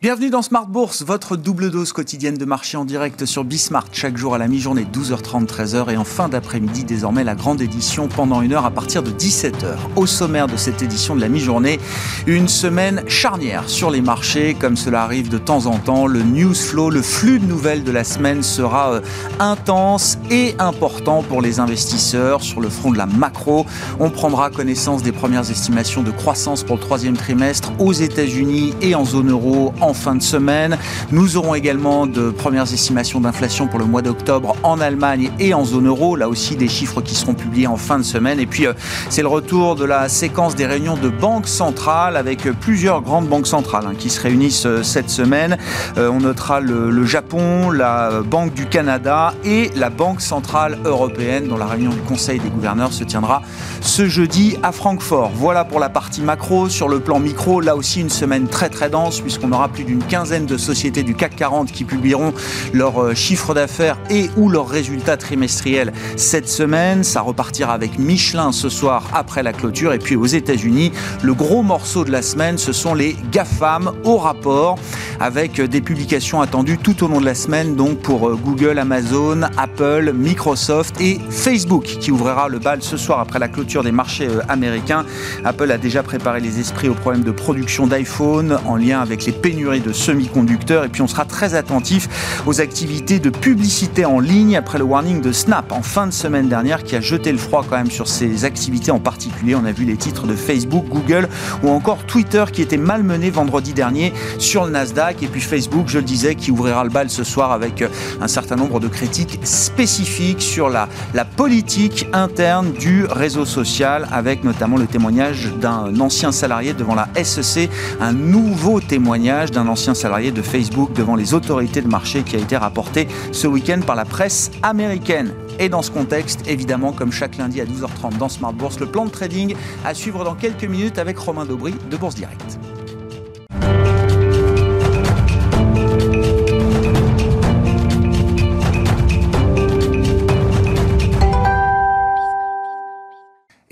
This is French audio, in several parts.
Bienvenue dans Smart Bourse, votre double dose quotidienne de marché en direct sur Bismart, chaque jour à la mi-journée, 12h30, 13h, et en fin d'après-midi, désormais la grande édition pendant une heure à partir de 17h. Au sommaire de cette édition de la mi-journée, une semaine charnière sur les marchés, comme cela arrive de temps en temps. Le news flow, le flux de nouvelles de la semaine sera euh, intense et important pour les investisseurs sur le front de la macro. On prendra connaissance des premières estimations de croissance pour le troisième trimestre aux États-Unis et en zone euro en fin de semaine. Nous aurons également de premières estimations d'inflation pour le mois d'octobre en Allemagne et en zone euro. Là aussi, des chiffres qui seront publiés en fin de semaine. Et puis, euh, c'est le retour de la séquence des réunions de banques centrales avec plusieurs grandes banques centrales hein, qui se réunissent euh, cette semaine. Euh, on notera le, le, Japon, la Banque du Canada et la Banque centrale européenne dont la réunion du Conseil des gouverneurs se tiendra ce jeudi à Francfort. Voilà pour la partie macro. Sur le plan micro, là aussi une semaine très très dense puisqu'on aura d'une quinzaine de sociétés du CAC 40 qui publieront leurs euh, chiffres d'affaires et ou leurs résultats trimestriels cette semaine. Ça repartira avec Michelin ce soir après la clôture. Et puis aux États-Unis, le gros morceau de la semaine, ce sont les GAFAM au rapport avec des publications attendues tout au long de la semaine, donc pour euh, Google, Amazon, Apple, Microsoft et Facebook qui ouvrira le bal ce soir après la clôture des marchés euh, américains. Apple a déjà préparé les esprits aux problèmes de production d'iPhone en lien avec les pénuries de semi-conducteurs et puis on sera très attentif aux activités de publicité en ligne après le warning de Snap en fin de semaine dernière qui a jeté le froid quand même sur ces activités en particulier. On a vu les titres de Facebook, Google ou encore Twitter qui étaient malmenés vendredi dernier sur le Nasdaq et puis Facebook, je le disais, qui ouvrira le bal ce soir avec euh, un certain nombre de critiques spécifiques sur la, la politique interne du réseau social avec notamment le témoignage d'un ancien salarié devant la SEC, un nouveau témoignage d'un ancien salarié de Facebook devant les autorités de marché qui a été rapporté ce week-end par la presse américaine. Et dans ce contexte, évidemment, comme chaque lundi à 12h30 dans Smart Bourse, le plan de trading à suivre dans quelques minutes avec Romain Daubry de Bourse Direct.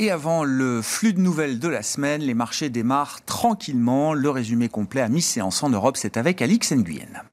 Et avant le flux de nouvelles de la semaine, les marchés démarrent tranquillement. Le résumé complet à mi-séance en Europe, c'est avec Alix Nguyen.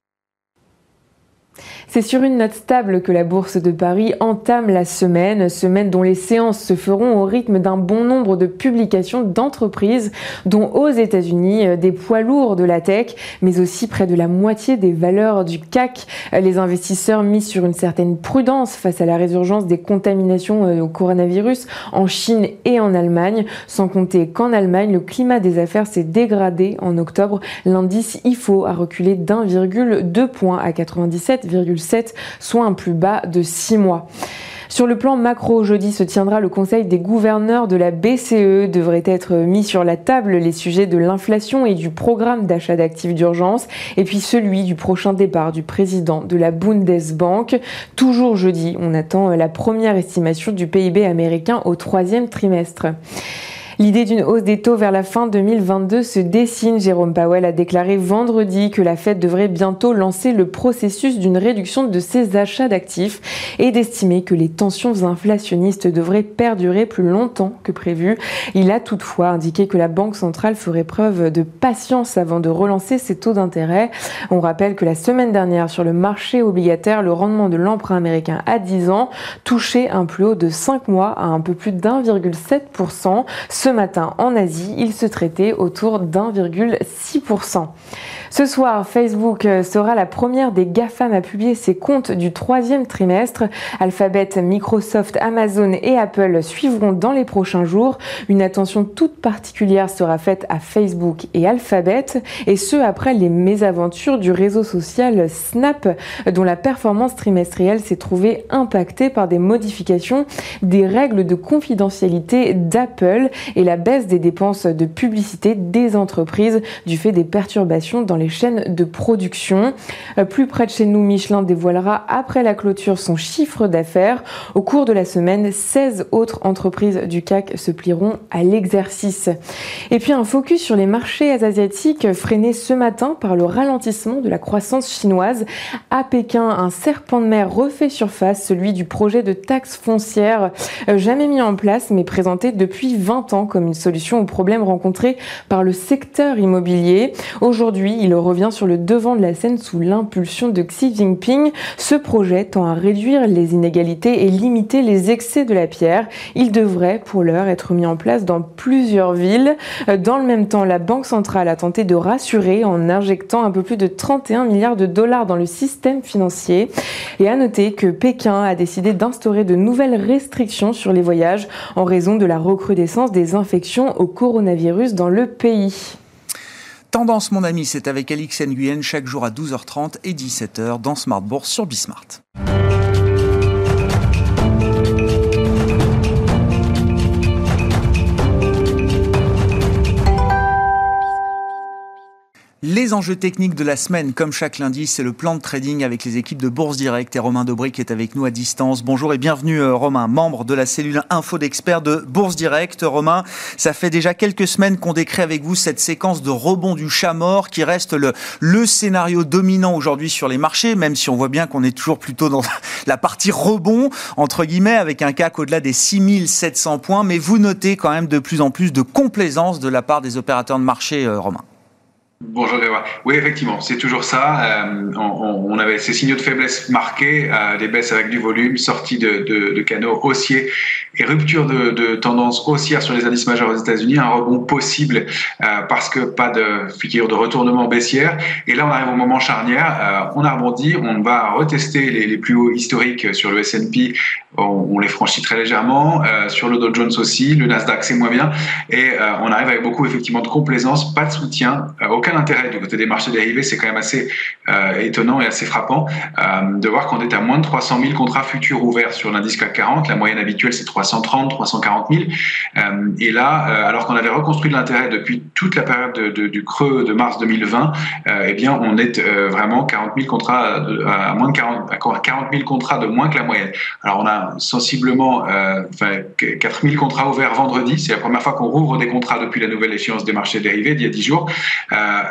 C'est sur une note stable que la bourse de Paris entame la semaine, semaine dont les séances se feront au rythme d'un bon nombre de publications d'entreprises, dont aux États-Unis euh, des poids lourds de la tech, mais aussi près de la moitié des valeurs du CAC. Les investisseurs misent sur une certaine prudence face à la résurgence des contaminations euh, au coronavirus en Chine et en Allemagne, sans compter qu'en Allemagne, le climat des affaires s'est dégradé en octobre. L'indice IFO a reculé d'1,2 point à 97,5 soit un plus bas de 6 mois. Sur le plan macro, jeudi se tiendra le Conseil des gouverneurs de la BCE. Devraient être mis sur la table les sujets de l'inflation et du programme d'achat d'actifs d'urgence, et puis celui du prochain départ du président de la Bundesbank. Toujours jeudi, on attend la première estimation du PIB américain au troisième trimestre. L'idée d'une hausse des taux vers la fin 2022 se dessine. Jérôme Powell a déclaré vendredi que la Fed devrait bientôt lancer le processus d'une réduction de ses achats d'actifs et d'estimer que les tensions inflationnistes devraient perdurer plus longtemps que prévu. Il a toutefois indiqué que la Banque centrale ferait preuve de patience avant de relancer ses taux d'intérêt. On rappelle que la semaine dernière, sur le marché obligataire, le rendement de l'emprunt américain à 10 ans touchait un plus haut de 5 mois à un peu plus d'1,7%. Ce matin, en Asie, il se traitait autour d'1,6%. Ce soir, Facebook sera la première des GAFAM à publier ses comptes du troisième trimestre. Alphabet, Microsoft, Amazon et Apple suivront dans les prochains jours. Une attention toute particulière sera faite à Facebook et Alphabet, et ce après les mésaventures du réseau social Snap, dont la performance trimestrielle s'est trouvée impactée par des modifications des règles de confidentialité d'Apple et la baisse des dépenses de publicité des entreprises du fait des perturbations dans les chaînes de production. Euh, plus près de chez nous, Michelin dévoilera après la clôture son chiffre d'affaires. Au cours de la semaine, 16 autres entreprises du CAC se plieront à l'exercice. Et puis un focus sur les marchés asiatiques freinés ce matin par le ralentissement de la croissance chinoise. À Pékin, un serpent de mer refait surface, celui du projet de taxe foncière euh, jamais mis en place mais présenté depuis 20 ans comme une solution aux problèmes rencontrés par le secteur immobilier. Aujourd'hui, il revient sur le devant de la scène sous l'impulsion de Xi Jinping. Ce projet tend à réduire les inégalités et limiter les excès de la pierre. Il devrait, pour l'heure, être mis en place dans plusieurs villes. Dans le même temps, la Banque centrale a tenté de rassurer en injectant un peu plus de 31 milliards de dollars dans le système financier. Et à noter que Pékin a décidé d'instaurer de nouvelles restrictions sur les voyages en raison de la recrudescence des infections au coronavirus dans le pays. Tendance, mon ami, c'est avec Alix Nguyen chaque jour à 12h30 et 17h dans Smart Bourse sur Bismart. Les enjeux techniques de la semaine, comme chaque lundi, c'est le plan de trading avec les équipes de Bourse Direct et Romain Dobry qui est avec nous à distance. Bonjour et bienvenue euh, Romain, membre de la cellule info d'experts de Bourse Direct. Romain, ça fait déjà quelques semaines qu'on décrit avec vous cette séquence de rebond du chat mort qui reste le, scénario dominant aujourd'hui sur les marchés, même si on voit bien qu'on est toujours plutôt dans la partie rebond, entre guillemets, avec un CAC au-delà des 6700 points. Mais vous notez quand même de plus en plus de complaisance de la part des opérateurs de marché, euh, Romain. Bonjour Grégoire. Oui, effectivement, c'est toujours ça. Euh, on, avait ces signaux de faiblesse marqués, euh, des baisses avec du volume, sortie de, canaux haussiers et rupture de, tendance haussière sur les indices majeurs aux États-Unis, un rebond possible euh, parce que pas de figure de retournement baissière. Et là, on arrive au moment charnière. on a rebondi, on va retester les, plus hauts historiques sur le S&P. On, les franchit très légèrement. sur le Dow Jones aussi, le Nasdaq c'est moins bien. Et on arrive avec beaucoup effectivement de complaisance, pas de soutien, aucun intérêt du côté des marchés dérivés. C'est quand même assez euh, étonnant et assez frappant euh, de voir qu'on est à moins de 300 000 contrats futurs ouverts sur l'indice CAC 40. La moyenne habituelle, c'est 330, 340 000. et là, euh, alors qu'on avait reconstruit de l'intérêt depuis toute la période du creux de mars 2020, eh bien, on est vraiment 40 000 contrats à moins de 40, 40 000 contrats de moins que la moyenne. Alors, on a sensiblement 4 000 contrats ouverts vendredi. C'est la première fois qu'on rouvre des contrats depuis la nouvelle échéance des marchés dérivés d'il y a 10 jours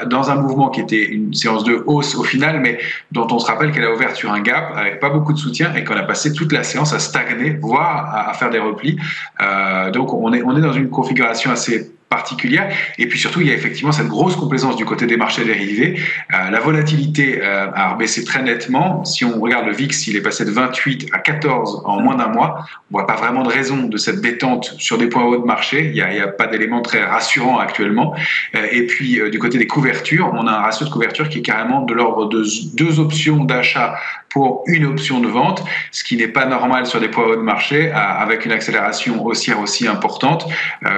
dans un mouvement qui était une séance de hausse au final, mais dont on se rappelle qu'elle a ouvert sur un gap avec pas beaucoup de soutien et qu'on a passé toute la séance à stagner, voire à, faire des replis. Euh, donc on est, on est dans une configuration assez particulière. Et puis surtout, il y a effectivement cette grosse complaisance du côté des marchés dérivés. Euh, la volatilité euh, a baissé très nettement. Si on regarde le VIX, il est passé de 28 à 14 en moins d'un mois. On voit pas vraiment de raison de cette détente sur des points hauts de marché. Il n'y a, pas d'élément très rassurant actuellement. Euh, et puis du côté des couvertures, on a un ratio de couverture qui est carrément de l'ordre de deux options d'achat pour une option de vente, ce qui n'est pas normal sur des poids hauts de marché, avec une accélération haussière aussi importante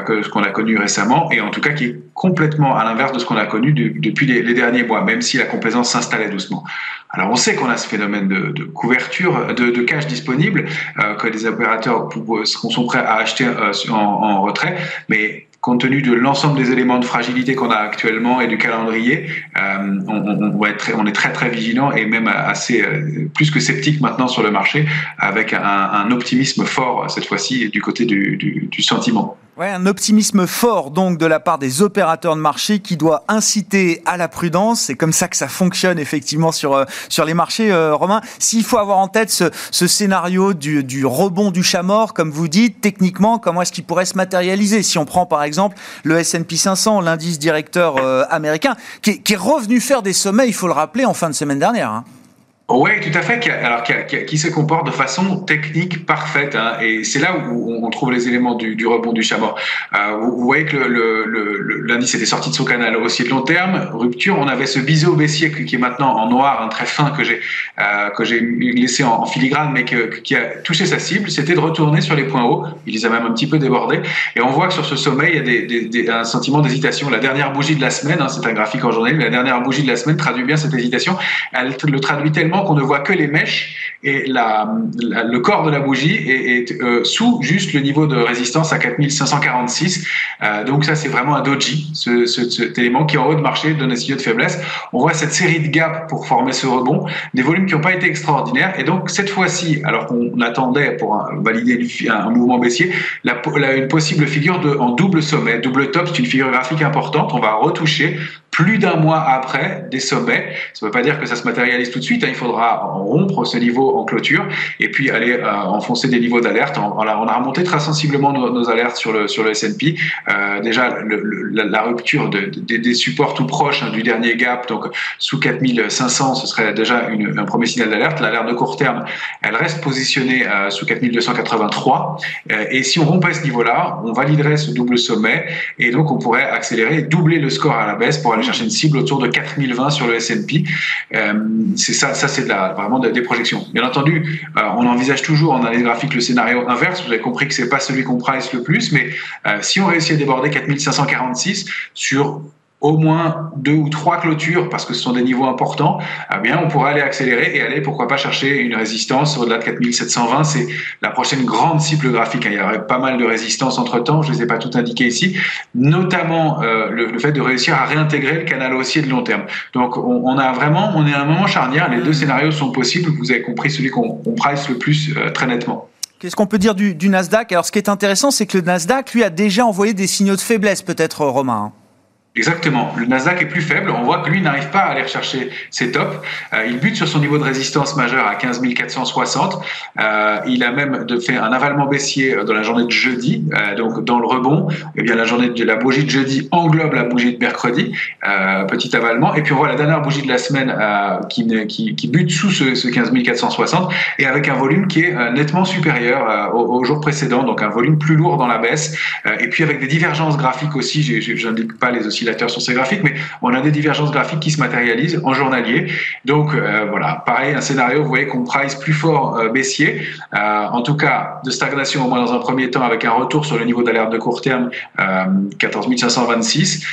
que ce qu'on a connu récemment et en tout cas qui est complètement à l'inverse de ce qu'on a connu depuis les, derniers mois, même si la complaisance s'installait doucement. Alors on sait qu'on a ce phénomène de, couverture, de, cash disponible, euh, que les opérateurs sont prêts à acheter euh, en, retrait, mais compte tenu de l'ensemble des éléments de fragilité qu'on a actuellement et du calendrier, euh, on, on est très très vigilant et même assez plus que sceptique maintenant sur le marché, avec un, optimisme fort cette fois-ci du côté du sentiment. Ouais, un optimisme fort donc de la part des opérateurs de marché qui doit inciter à la prudence. C'est comme ça que ça fonctionne effectivement sur euh, sur les marchés, euh, Romain. S'il faut avoir en tête ce, ce scénario du, du, rebond du chat mort, comme vous dites, techniquement, comment est-ce qu'il pourrait se matérialiser? Si on prend par exemple le S&P 500, l'indice directeur euh, américain, qui est, qui est, revenu faire des sommets, il faut le rappeler, en fin de semaine dernière. Hein. Oui, tout à fait. Alors, qui, se comporte de façon technique parfaite. Hein, et c'est là où on trouve les éléments du, rebond du chameau. Euh, vous, voyez que l'indice était sorti de son canal haussier de long terme, rupture. On avait ce biseau baissier qui est maintenant en noir, un très fin que j'ai euh, que j'ai laissé en, filigrane, mais qui a touché sa cible. C'était de retourner sur les points hauts. Il les a même un petit peu débordés. Et on voit que sur ce sommet, il y a un sentiment d'hésitation. La dernière bougie de la semaine, hein, c'est un graphique en journée, la dernière bougie de la semaine traduit bien cette hésitation. Elle le traduit tellement qu'on ne voit que les mèches et le corps de la bougie est, euh, sous juste le niveau de résistance à 4546. Euh, donc ça, c'est vraiment un doji, ce, cet élément qui en haut de marché donne un signal de faiblesse. On voit cette série de gaps pour former ce rebond, des volumes qui n'ont pas été extraordinaires. Et donc cette fois-ci, alors qu'on attendait pour valider un, mouvement baissier, la, une possible figure en double sommet, double top, c'est une figure graphique importante. On va retoucher plus d'un mois après des sommets. Ça ne veut pas dire que ça se matérialise tout de suite. Hein. Il faudra rompre ce niveau en clôture et puis aller euh, enfoncer des niveaux d'alerte. On, a remonté très sensiblement nos, alertes sur le, sur S&P. Euh, déjà, la, rupture de, des supports tout proches hein, du dernier gap, donc sous 4500, ce serait déjà un premier signal d'alerte. L'alerte de court terme, elle reste positionnée euh, sous 4283. Euh, et si on rompait ce niveau-là, on validerait ce double sommet et donc on pourrait accélérer, doubler le score à la baisse pour aller chercher une cible autour de 4020 sur le S&P. Euh, c'est ça, ça c'est vraiment des projections. Bien entendu, euh, on envisage toujours en analyse graphique le scénario inverse. Vous avez compris que c'est pas celui qu'on price le plus, mais euh, si on réussit à déborder 4546 sur au moins deux ou trois clôtures, parce que ce sont des niveaux importants, eh bien, on pourra aller accélérer et aller, pourquoi pas, chercher une résistance au-delà de 4720. C'est la prochaine grande cible graphique. Il y aurait pas mal de résistances entre-temps, je ne les ai pas toutes indiquées ici, notamment euh, le, fait de réussir à réintégrer le canal haussier de long terme. Donc, on, a vraiment, on est à un moment charnière, les deux scénarios sont possibles, vous avez compris celui qu'on price le plus euh, très nettement. Qu'est-ce qu'on peut dire du, du Nasdaq? Alors, ce qui est intéressant, c'est que le Nasdaq, lui, a déjà envoyé des signaux de faiblesse, peut-être, Romain. Exactement. Le Nasdaq est plus faible. On voit que lui n'arrive pas à aller rechercher ses tops. Euh, il bute sur son niveau de résistance majeur à 15 460. Euh, il a même de fait un avalement baissier dans la journée de jeudi. Euh, donc dans le rebond, eh bien la journée de la bougie de jeudi englobe la bougie de mercredi. Euh, petit avalement. Et puis on voit la dernière bougie de la semaine euh, qui, bute sous ce, ce 15 460 et avec un volume qui est nettement supérieur au, au, jour précédent. Donc un volume plus lourd dans la baisse. et puis avec des divergences graphiques aussi. Je n'indique pas les aussi sur ces graphiques, mais on a des divergences graphiques qui se matérialisent en journalier. Donc euh, voilà, pareil, un scénario, vous voyez qu'on price plus fort euh, baissier, euh, en tout cas de stagnation au moins dans un premier temps avec un retour sur le niveau d'alerte de court terme 14 526.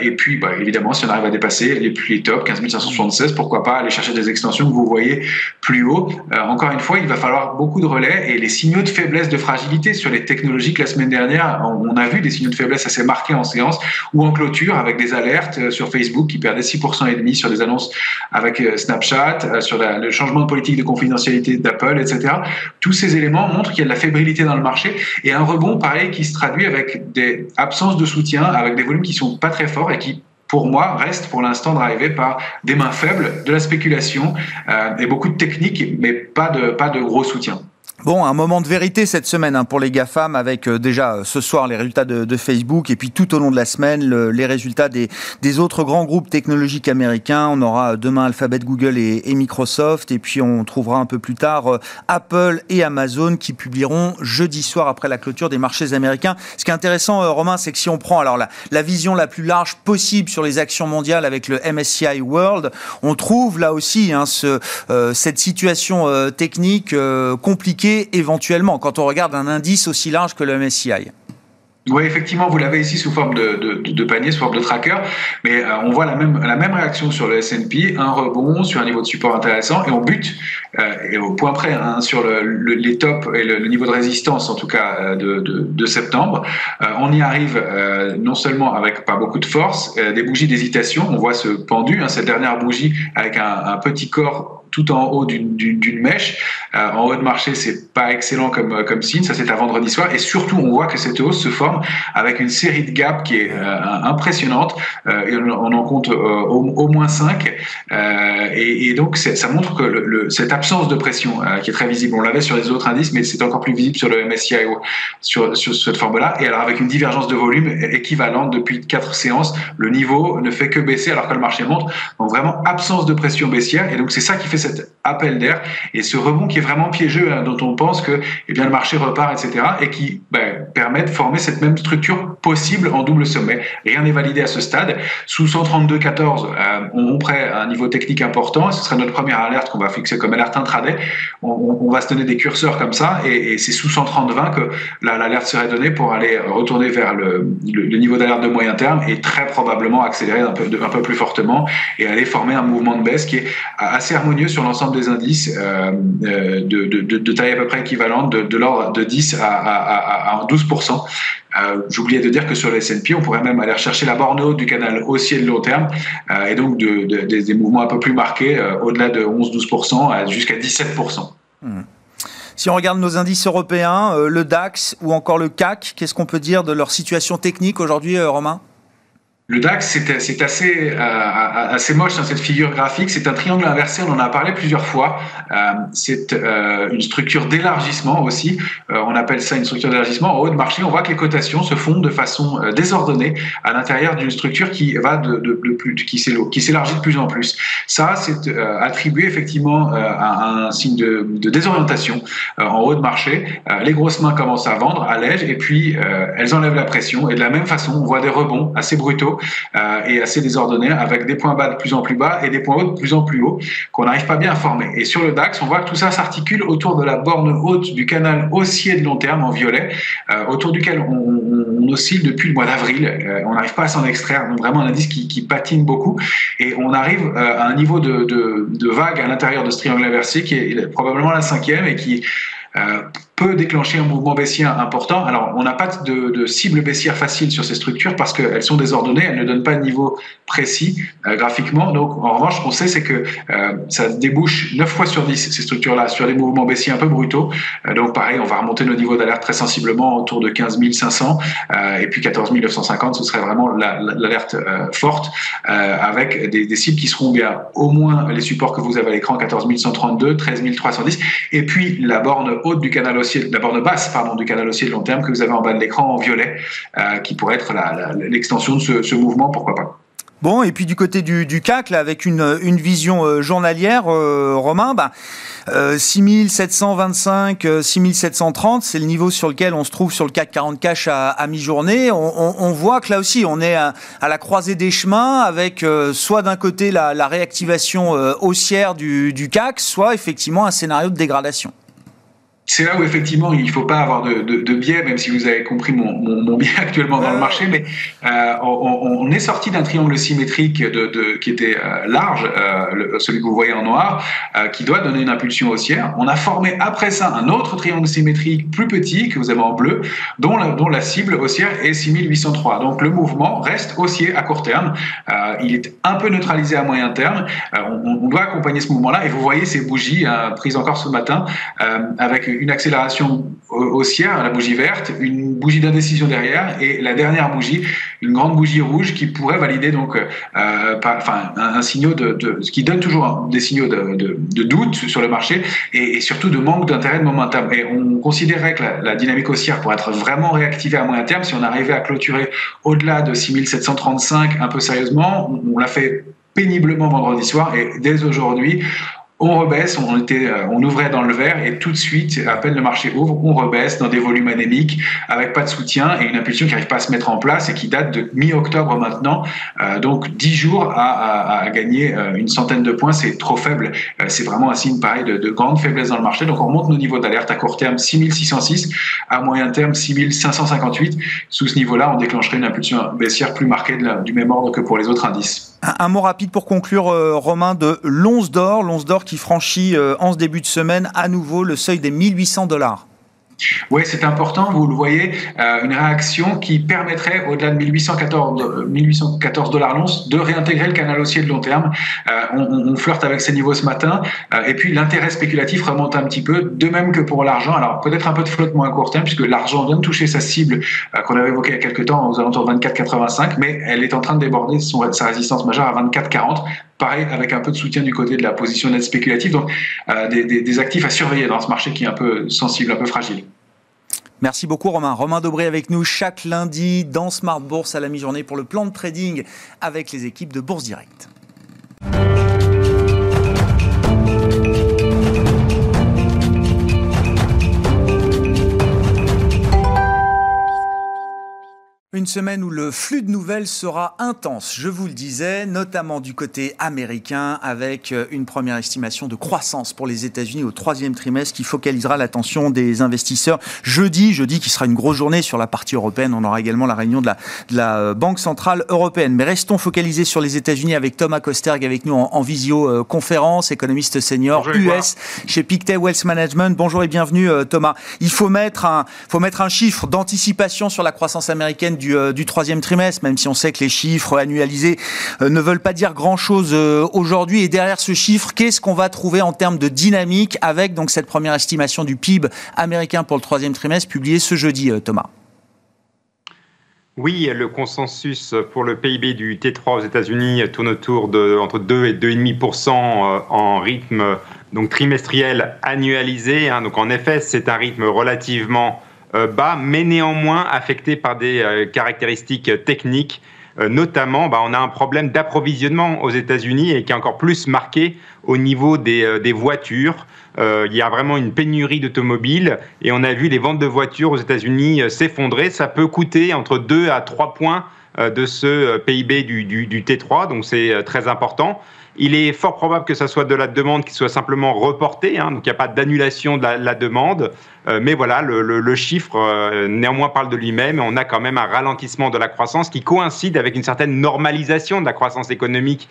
et puis bah, évidemment, si on arrive à dépasser les plus top, 15 576, pourquoi pas aller chercher des extensions que vous voyez plus haut. encore une fois, il va falloir beaucoup de relais et les signaux de faiblesse, de fragilité sur les technologies que la semaine dernière, on a vu des signaux de faiblesse assez marqués en séance ou en clôture avec des alertes euh, sur Facebook qui perdait 6% et demi sur des annonces avec euh, Snapchat, euh, sur le changement de politique de confidentialité d'Apple, etc. Tous ces éléments montrent qu'il y a de la fébrilité dans le marché et un rebond pareil qui se traduit avec des absences de soutien, avec des volumes qui sont pas très forts et qui pour moi, reste pour l'instant drivé par des mains faibles, de la spéculation et beaucoup de techniques, mais pas de, pas de gros soutien. Bon, un moment de vérité cette semaine hein, pour les GAFAM avec euh, déjà euh, ce soir les résultats de, Facebook et puis tout au long de la semaine les résultats des, des, autres grands groupes technologiques américains. On aura demain Alphabet, Google et, et, Microsoft et puis on trouvera un peu plus tard euh, Apple et Amazon qui publieront jeudi soir après la clôture des marchés américains. Ce qui est intéressant, Romain, c'est que si on prend alors la, la, vision la plus large possible sur les actions mondiales avec le MSCI World, on trouve là aussi hein, ce, cette situation technique compliquée éventuellement quand on regarde un indice aussi large que le MSCI. Oui, effectivement, vous l'avez ici sous forme de, panier, sous forme de tracker, mais euh, on voit la même, réaction sur le S&P, un rebond sur un niveau de support intéressant, et on bute, euh, et au point près, hein, sur le, les tops et le, niveau de résistance, en tout cas, euh, de, septembre. on y arrive non seulement avec pas beaucoup de force, des bougies d'hésitation, on voit ce pendu, hein, cette dernière bougie avec un petit corps tout en haut d'une mèche. Euh, en haut de marché, c'est pas excellent comme, euh, comme signe. Ça, c'est à vendredi soir. Et surtout, on voit que cette hausse se forme avec une série de gaps qui est euh, impressionnante. on en compte au, moins 5. Et, donc, ça montre que cette absence de pression qui est très visible, on l'avait sur les autres indices, mais c'est encore plus visible sur le MSCI sur, sur cette forme-là. Et alors, avec une divergence de volume équivalente depuis quatre séances, le niveau ne fait que baisser alors que le marché monte. Donc, vraiment, absence de pression baissière. Et donc, c'est ça qui fait cet appel d'air et ce rebond qui est vraiment piégeux, hein, dont on pense que eh bien, le marché repart, etc., et qui ben, permet de former cette même structure possible en double sommet. Rien n'est validé à ce stade. Sous 132,14, euh, on à un niveau technique important, ce serait notre première alerte qu'on va fixer comme alerte intraday. On, va se donner des curseurs comme ça, et, c'est sous 130,20 que l'alerte serait donnée pour aller retourner vers le, le, niveau d'alerte de moyen terme et très probablement accélérer un peu, un peu plus fortement et aller former un mouvement de baisse qui est assez harmonieux sur l'ensemble des indices euh, euh, de, de, taille à peu près équivalente, de, l'ordre de 10 à, à, à 12%. Euh, J'oubliais de dire que sur le S&P, on pourrait même aller chercher la borne haute du canal haussier de long terme et donc de, des mouvements un peu plus marqués, au-delà de 11-12% jusqu'à 17%. Hmm. Si on regarde nos indices européens, le DAX ou encore le CAC, qu'est-ce qu'on peut dire de leur situation technique aujourd'hui, Romain? Le DAX, c'est assez, euh, assez moche dans cette figure graphique. C'est un triangle inversé, on en a parlé plusieurs fois. Euh, c'est euh, une structure d'élargissement aussi. on appelle ça une structure d'élargissement. En haut de marché, on voit que les cotations se font de façon désordonnée à l'intérieur d'une structure qui va de, de, plus, qui s'élargit de plus en plus. Ça, c'est attribué effectivement à un signe de, de désorientation en haut de marché. les grosses mains commencent à vendre, allègent, et puis elles enlèvent la pression. Et de la même façon, on voit des rebonds assez brutaux euh, et assez désordonné, avec des points bas de plus en plus bas et des points hauts de plus en plus hauts qu'on n'arrive pas bien à former. Et sur le DAX, on voit que tout ça s'articule autour de la borne haute du canal haussier de long terme en violet, euh, autour duquel on, oscille depuis le mois d'avril. Euh, on n'arrive pas à s'en extraire. Donc vraiment un indice qui, patine beaucoup. Et on arrive à un niveau de, de vague à l'intérieur de ce triangle inversé qui est probablement la cinquième et qui peut déclencher un mouvement baissier important. Alors, on n'a pas de, cible baissière facile sur ces structures parce qu'elles sont désordonnées, elles ne donnent pas de niveau précis euh, graphiquement. Donc, en revanche, ce qu'on sait, c'est que euh, ça débouche 9 fois sur 10, ces structures-là, sur des mouvements baissiers un peu brutaux. Euh, donc, pareil, on va remonter nos niveaux d'alerte très sensiblement autour de 15 500 et puis 14 950, ce serait vraiment l'alerte forte avec des, des, cibles qui seront bien au moins les supports que vous avez à l'écran, 14 132, 13 310, et puis la borne haute du canal aussi la borne basse pardon, du canal haussier de long terme que vous avez en bas de l'écran en violet, euh, qui pourrait être l'extension de ce, mouvement, pourquoi pas. Bon, et puis du côté du, CAC, là, avec une, une vision euh, journalière, euh, Romain, bah, 6725, 6730, c'est le niveau sur lequel on se trouve sur le CAC 40 cash à, mi-journée. On, voit que là aussi, on est à, la croisée des chemins avec soit d'un côté la, réactivation haussière du CAC, soit effectivement un scénario de dégradation c'est là où effectivement il ne faut pas avoir de, de, biais, même si vous avez compris mon, mon, biais actuellement dans le marché, mais euh, on, est sorti d'un triangle symétrique de, qui était euh, large, euh, celui que vous voyez en noir, qui doit donner une impulsion haussière. On a formé après ça un autre triangle symétrique plus petit que vous avez en bleu, dont la, dont la cible haussière est 6803. Donc le mouvement reste haussier à court terme. il est un peu neutralisé à moyen terme. On, on, doit accompagner ce mouvement-là. Et vous voyez ces bougies prises encore ce matin avec une accélération haussière, la bougie verte, une bougie d'indécision derrière et la dernière bougie, une grande bougie rouge qui pourrait valider donc, euh, enfin, un, signal de, de, ce qui donne toujours des signaux de, de, doute sur le marché et, surtout de manque d'intérêt de momentum. Et on considérait que la, dynamique haussière pourrait être vraiment réactivée à moyen terme si on arrivait à clôturer au-delà de 6735 un peu sérieusement. On, on l'a fait péniblement vendredi soir et dès aujourd'hui, on rebaisse, on, était, euh, on ouvrait dans le vert et tout de suite, à peine le marché ouvre, on rebaisse dans des volumes anémiques avec pas de soutien et une impulsion qui n'arrive pas à se mettre en place et qui date de mi-octobre maintenant. Euh, donc 10 jours à, gagner euh, une centaine de points, c'est trop faible. c'est vraiment un signe pareil de, de, grande faiblesse dans le marché. Donc on monte nos niveaux d'alerte à court terme 6606, à moyen terme 6558. Sous ce niveau-là, on déclencherait une impulsion baissière plus marquée du même ordre que pour les autres indices. Un, mot rapide pour conclure, Romain, de l'once d'or. L'once d'or qui franchit euh, en ce début de semaine à nouveau le seuil des 1800 dollars. Oui, c'est important, vous le voyez, euh, une réaction qui permettrait, au-delà de 1814, 1814 dollars l'once, de réintégrer le canal haussier de long terme. Euh, on, flirte avec ces niveaux ce matin, euh, et puis l'intérêt spéculatif remonte un petit peu, de même que pour l'argent. Alors peut-être un peu de flottement à court terme, puisque l'argent vient de toucher sa cible qu'on avait évoquée il y a quelques temps, aux alentours de 24,85, mais elle est en train de déborder sa résistance majeure à 24,40 pareil avec un peu de soutien du côté de la position nette spéculative. Donc des, des, actifs à surveiller dans ce marché qui est un peu sensible, un peu fragile. Merci beaucoup Romain. Romain Dobré avec nous chaque lundi dans Smart Bourse à la mi-journée pour le plan de trading avec les équipes de Bourse Direct. Une semaine où le flux de nouvelles sera intense, je vous le disais, notamment du côté américain, avec euh, une première estimation de croissance pour les États-Unis au troisième trimestre qui focalisera l'attention des investisseurs. Jeudi, jeudi qui sera une grosse journée sur la partie européenne, on aura également la réunion de la, de la euh, Banque Centrale Européenne. Mais restons focalisés sur les États-Unis avec Thomas Kosterg avec nous en, visio-conférence, économiste senior US chez Pictet Wealth Management. Bonjour et bienvenue Thomas. Il faut mettre un, faut mettre un chiffre d'anticipation sur la croissance américaine euh, du, troisième trimestre, même si on sait que les chiffres annualisés euh, ne veulent pas dire grand-chose euh, aujourd'hui. Et derrière ce chiffre, qu'est-ce qu'on va trouver en termes de dynamique avec donc cette première estimation du PIB américain pour le troisième trimestre publiée ce jeudi, Thomas? Oui, le consensus pour le PIB du T3 aux États-Unis tourne autour de entre 2 et 2,5% euh, en rythme donc trimestriel annualisé. Hein. Donc en effet, c'est un rythme relativement bas, mais néanmoins affecté par des euh, caractéristiques techniques. Notamment, bah, on a un problème d'approvisionnement aux États-Unis et qui est encore plus marqué au niveau des, des voitures. Euh, il y a vraiment une pénurie d'automobiles et on a vu les ventes de voitures aux États-Unis euh, s'effondrer. Ça peut coûter entre 2 à 3 points euh, de ce PIB du, du, T3, donc c'est très important. Il est fort probable que ça soit de la demande qui soit simplement reportée, hein, donc il n'y a pas d'annulation de la, demande. mais voilà, le, chiffre néanmoins parle de lui-même. On a quand même un ralentissement de la croissance qui coïncide avec une certaine normalisation de la croissance économique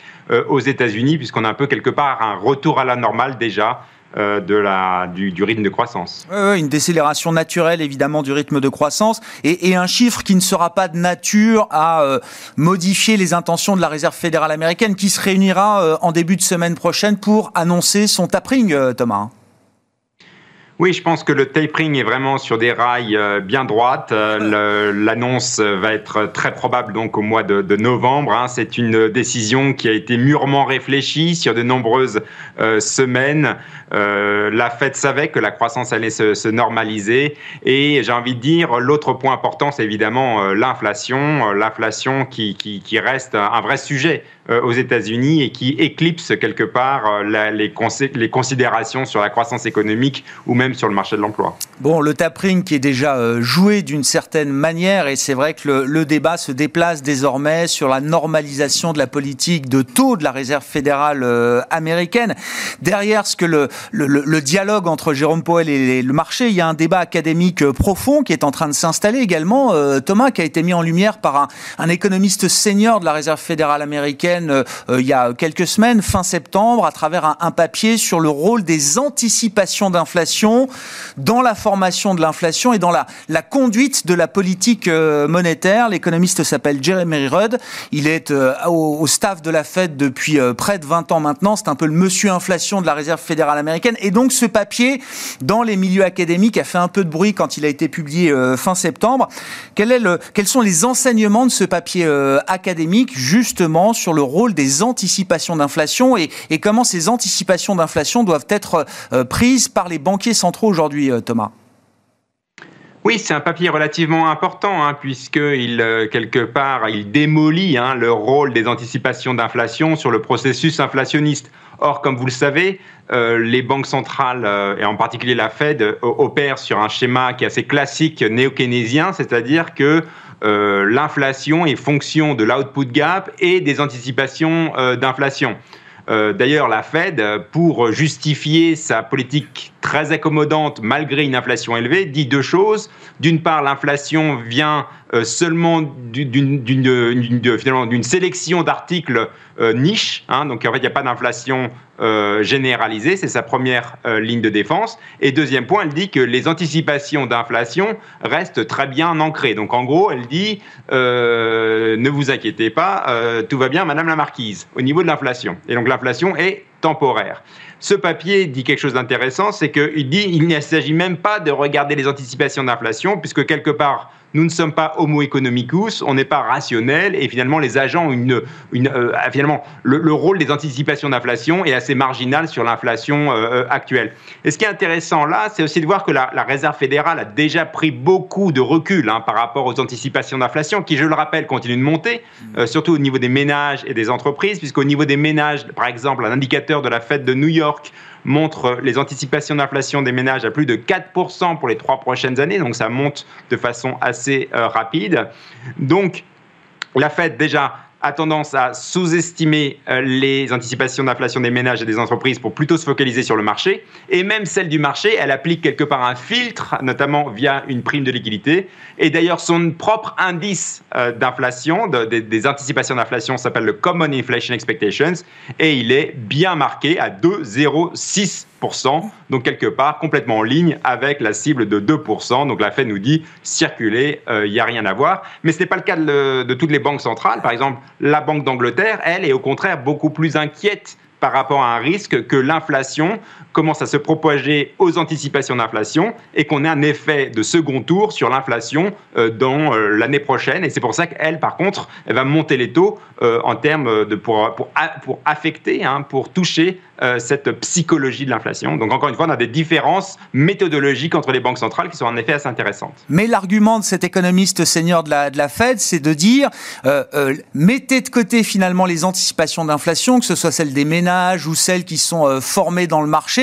aux États-Unis, puisqu'on a un peu quelque part un retour à la normale déjà euh, de la, du, rythme de croissance. une décélération naturelle évidemment du rythme de croissance et, un chiffre qui ne sera pas de nature à euh, modifier les intentions de la Réserve fédérale américaine qui se réunira euh, en début de semaine prochaine pour annoncer son tapering, Thomas. Oui, je pense que le tapering est vraiment sur des rails euh, bien droites. Euh, l'annonce va être très probable donc au mois de, novembre. Hein. C'est une décision qui a été mûrement réfléchie sur de nombreuses euh, semaines. la Fed savait que la croissance allait se, normaliser. Et j'ai envie de dire, l'autre point important, c'est évidemment l'inflation. L'inflation qui, qui, reste un vrai sujet aux États-Unis et qui éclipse quelque part les, les considérations sur la croissance économique ou même sur le marché de l'emploi. Bon, le tapering qui est déjà euh, joué d'une certaine manière, et c'est vrai que le, débat se déplace désormais sur la normalisation de la politique de taux de la Réserve fédérale euh, américaine. Derrière ce que le, dialogue entre Jérôme Powell et le marché, il y a un débat académique euh, profond qui est en train de s'installer également, Thomas, qui a été mis en lumière par un économiste senior de la Réserve fédérale américaine il y a quelques semaines, fin septembre, à travers un, papier sur le rôle des anticipations d'inflation dans la formation de l'inflation et dans la, conduite de la politique euh, monétaire. L'économiste s'appelle Jeremy Rudd. Il est euh, au, staff de la Fed depuis euh, près de 20 ans maintenant. C'est un peu le monsieur inflation de la Réserve fédérale américaine. Et donc ce papier, dans les milieux académiques, a fait un peu de bruit quand il a été publié fin septembre. Quel quels sont les enseignements de ce papier académique justement sur le rôle des anticipations d'inflation et, comment ces anticipations d'inflation doivent être prises par les banquiers centraux aujourd'hui, euh, Thomas? Oui, c'est un papier relativement important, hein, puisqu'il, euh, quelque part, il démolit hein, le rôle des anticipations d'inflation sur le processus inflationniste. Or, comme vous le savez, euh, les banques centrales, et en particulier la Fed, opèrent sur un schéma qui est assez classique néo-keynésien, c'est-à-dire que l'inflation est fonction de l'output gap et des anticipations d'inflation. Euh, d'ailleurs, la Fed, pour justifier sa politique très accommodante malgré une inflation élevée, dit deux choses. D'une part, l'inflation vient euh, seulement d'une sélection d'articles euh, niche. Hein. donc en fait, il n'y a pas d'inflation euh, généralisée. C'est sa première ligne de défense. Et deuxième point, elle dit que les anticipations d'inflation restent très bien ancrées. Donc en gros, elle dit ne vous inquiétez pas, tout va bien, Madame la Marquise, au niveau de l'inflation. Et donc l'inflation est temporaire. Ce papier dit quelque chose d'intéressant, c'est qu'il dit il ne s'agit même pas de regarder les anticipations d'inflation, puisque quelque part, nous ne sommes pas homo economicus, on n'est pas rationnel, et finalement, les agents ont une, euh, finalement, le, rôle des anticipations d'inflation est assez marginal sur l'inflation euh, euh, actuelle. Et ce qui est intéressant là, c'est aussi de voir que la, Réserve fédérale a déjà pris beaucoup de recul hein, par rapport aux anticipations d'inflation, qui, je le rappelle, continuent de monter, surtout au niveau des ménages et des entreprises, puisqu'au niveau des ménages, par exemple, un indicateur de la Fed de New York montre les anticipations d'inflation des ménages à plus de 4% pour les trois prochaines années, donc ça monte de façon assez euh, rapide. Donc, la Fed déjà a tendance à sous-estimer euh, les anticipations d'inflation des ménages et des entreprises pour plutôt se focaliser sur le marché. Et même celle du marché, elle applique quelque part un filtre, notamment via une prime de liquidité. Et d'ailleurs, son propre indice euh, d'inflation, des anticipations d'inflation, s'appelle le Common Inflation Expectations, et il est bien marqué à 2,06 donc quelque part complètement en ligne avec la cible de 2%. Donc la Fed nous dit circuler, il euh, n'y a rien à voir. Mais ce n'est pas le cas de, toutes les banques centrales. Par exemple, la Banque d'Angleterre, elle, est au contraire beaucoup plus inquiète par rapport à un risque que l'inflation commence à se propager aux anticipations d'inflation et qu'on ait un effet de second tour sur l'inflation euh, dans euh, l'année prochaine. Et c'est pour ça qu'elle, par contre, va monter les taux euh, en termes de pour, pour, pour affecter, hein, pour toucher cette psychologie de l'inflation. Donc encore une fois, on a des différences méthodologiques entre les banques centrales qui sont en effet assez intéressantes. Mais l'argument de cet économiste senior de la, de la Fed, c'est de dire mettez de côté finalement les anticipations d'inflation, que ce soit celles des ménages ou celles qui sont formées dans le marché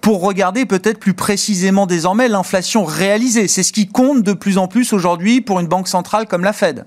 pour regarder peut-être plus précisément désormais l'inflation réalisée. C'est ce qui compte de plus en plus aujourd'hui pour une banque centrale comme la Fed.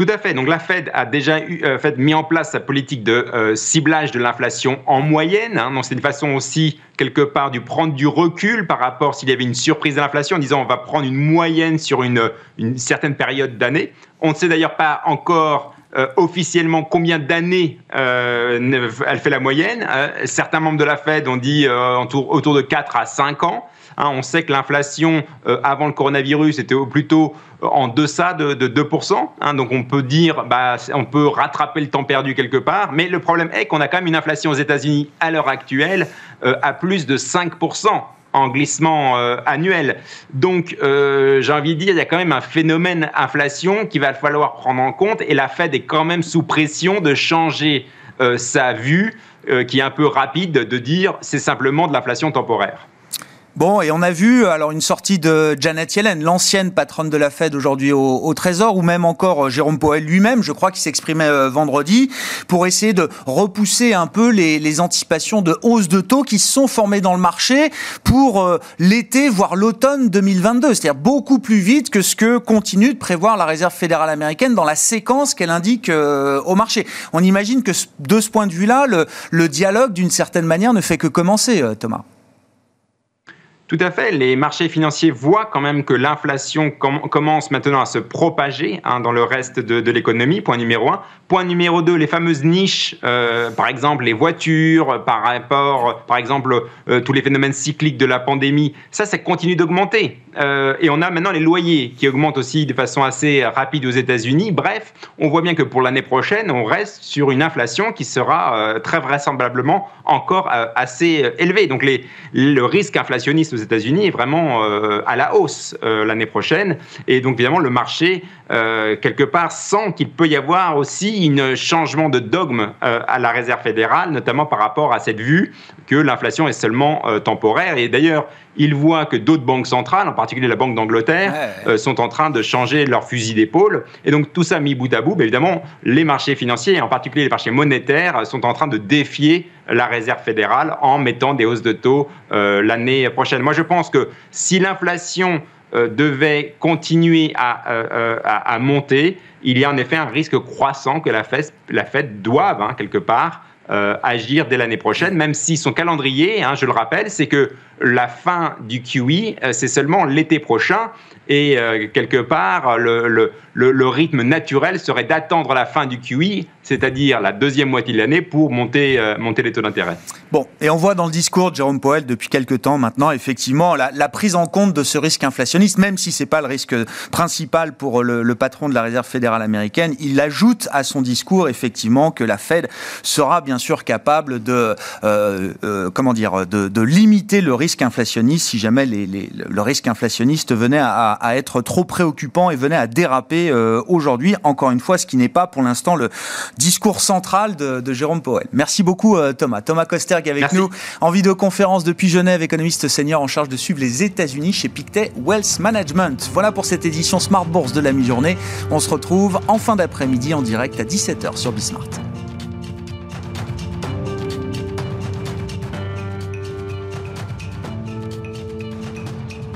Tout à fait. Donc la Fed a déjà eu, euh, fait, mis en place sa politique de euh, ciblage de l'inflation en moyenne. Hein. C'est une façon aussi quelque part de prendre du recul par rapport s'il y avait une surprise de l'inflation en disant on va prendre une moyenne sur une, une certaine période d'année. On ne sait d'ailleurs pas encore euh, officiellement combien d'années euh, elle fait la moyenne. Euh, certains membres de la Fed ont dit autour de 4 à 5 ans. Hein, on sait que l'inflation avant le coronavirus était plutôt en deçà de, 2%. Hein, donc on peut dire, bah, on peut rattraper le temps perdu quelque part. Mais le problème est qu'on a quand même une inflation aux États-Unis à l'heure actuelle à plus de 5% en glissement euh, annuel. Donc, euh, j'ai envie de dire, il y a quand même un phénomène inflation qu'il va falloir prendre en compte et la Fed est quand même sous pression de changer euh, sa vue, qui est un peu rapide, de dire c'est simplement de l'inflation temporaire. Bon, et on a vu alors une sortie de Janet Yellen, l'ancienne patronne de la Fed aujourd'hui au, Trésor, ou même encore euh, Jérôme Powell lui-même, je crois, qui s'exprimait euh, vendredi, pour essayer de repousser un peu les, anticipations de hausse de taux qui se sont formées dans le marché pour euh, l'été, voire l'automne 2022. C'est-à-dire beaucoup plus vite que ce que continue de prévoir la Réserve fédérale américaine dans la séquence qu'elle indique au marché. On imagine que de ce point de vue-là, le dialogue, d'une certaine manière, ne fait que commencer, Thomas. Tout à fait. Les marchés financiers voient quand même que l'inflation commence maintenant à se propager hein, dans le reste de, l'économie, point numéro un. Point numéro deux, les fameuses niches, euh, par exemple les voitures, par rapport, par exemple, euh, tous les phénomènes cycliques de la pandémie, ça, ça continue d'augmenter. Euh, et on a maintenant les loyers qui augmentent aussi de façon assez rapide aux États-Unis. Bref, on voit bien que pour l'année prochaine, on reste sur une inflation qui sera très vraisemblablement encore assez élevée. Donc le risque inflationniste États-Unis est vraiment euh, à la hausse euh, l'année prochaine. Et donc, évidemment, le marché, euh, quelque part, sent qu'il peut y avoir aussi un changement de dogme à la Réserve fédérale, notamment par rapport à cette vue que l'inflation est seulement temporaire. Et d'ailleurs, il voit que d'autres banques centrales, en particulier la Banque d'Angleterre, sont en train de changer leur fusil d'épaule. Et donc tout ça mis bout à bout, bah, évidemment, les marchés financiers, en particulier les marchés monétaires, sont en train de défier la Réserve fédérale en mettant des hausses de taux euh, l'année prochaine. Moi, je pense que si l'inflation euh, devait continuer euh, à, monter, il y a en effet un risque croissant que la Fed, la Fed doive, hein, quelque part, agir dès l'année prochaine, même si son calendrier, hein, je le rappelle, c'est que la fin du QE, c'est seulement l'été prochain. Et quelque part, le, le, le, rythme naturel serait d'attendre la fin du QE c'est-à-dire la deuxième moitié de l'année, pour monter, euh, monter les taux d'intérêt. Bon, et on voit dans le discours de Jérôme Powell depuis quelques temps maintenant, effectivement, la, prise en compte de ce risque inflationniste, même si ce n'est pas le risque principal pour le, patron de la Réserve fédérale américaine, il ajoute à son discours, effectivement, que la Fed sera bien sûr capable de, euh, euh, comment dire, de, limiter le risque inflationniste si jamais le risque inflationniste venait à, être trop préoccupant et venait à déraper aujourd'hui. Encore une fois, ce qui n'est pas pour l'instant le discours central de, Jérôme Powell. Merci beaucoup euh, Thomas. Thomas Coster qui est avec nous en vidéoconférence depuis Genève, économiste senior en charge de suivre les États-Unis chez Pictet Wealth Management. Voilà pour cette édition Smart Bourse de la mi-journée. On se retrouve en fin d'après-midi en direct à 17h sur Bismart.